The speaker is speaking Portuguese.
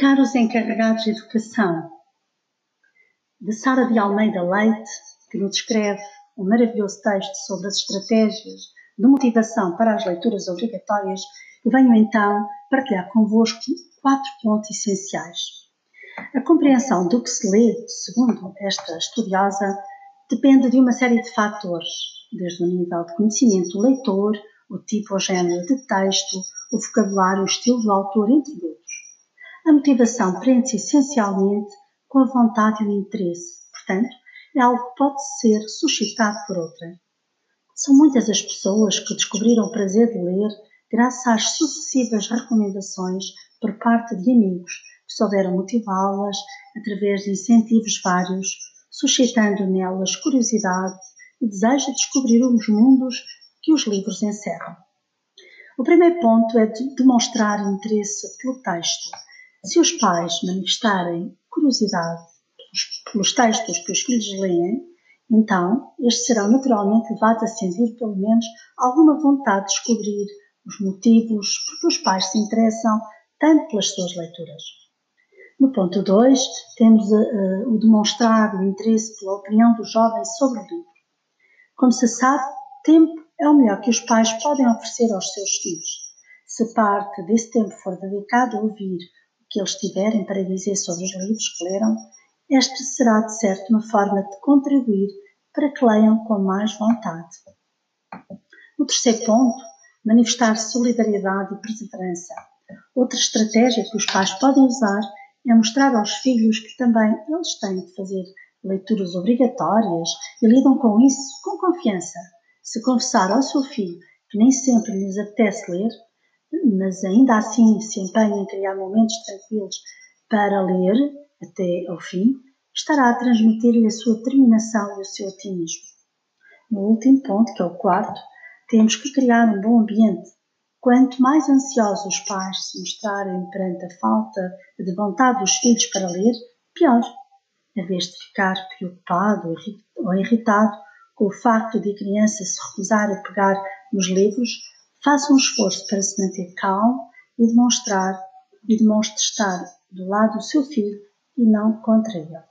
Caros encarregados de educação, de Sara de Almeida Leite, que nos escreve um maravilhoso texto sobre as estratégias de motivação para as leituras obrigatórias, venho então partilhar convosco quatro pontos essenciais. A compreensão do que se lê, segundo esta estudiosa, depende de uma série de fatores, desde o nível de conhecimento do leitor, o tipo ou género de texto, o vocabulário, o estilo do autor, entre outros. A motivação prende-se essencialmente com a vontade e o interesse, portanto, é algo que pode ser suscitado por outra. São muitas as pessoas que descobriram o prazer de ler graças às sucessivas recomendações por parte de amigos que souberam motivá-las através de incentivos vários, suscitando nelas curiosidade e desejo de descobrir os mundos que os livros encerram. O primeiro ponto é de demonstrar interesse pelo texto. Se os pais manifestarem curiosidade pelos textos que os filhos leem, então estes serão naturalmente levados a sentir pelo menos alguma vontade de descobrir os motivos porque os pais se interessam tanto pelas suas leituras. No ponto 2, temos uh, o demonstrar o interesse pela opinião dos jovens sobre o livro. Como se sabe, tempo é o melhor que os pais podem oferecer aos seus filhos. Se parte desse tempo for dedicado a ouvir que eles tiverem para dizer sobre os livros que leram, esta será de certo uma forma de contribuir para que leiam com mais vontade. O terceiro ponto, manifestar solidariedade e perseverança. Outra estratégia que os pais podem usar é mostrar aos filhos que também eles têm de fazer leituras obrigatórias e lidam com isso com confiança. Se confessar ao seu filho que nem sempre lhes apetece ler, mas ainda assim se empenha em criar momentos tranquilos para ler até ao fim, estará a transmitir-lhe a sua determinação e o seu otimismo. No último ponto, que é o quarto, temos que criar um bom ambiente. Quanto mais ansiosos os pais se mostrarem perante a falta de vontade dos filhos para ler, pior. Em vez de ficar preocupado ou irritado com o facto de a criança se recusar a pegar nos livros, faça um esforço para se manter calmo e demonstrar e demonstre estar do lado do seu filho e não contra ele.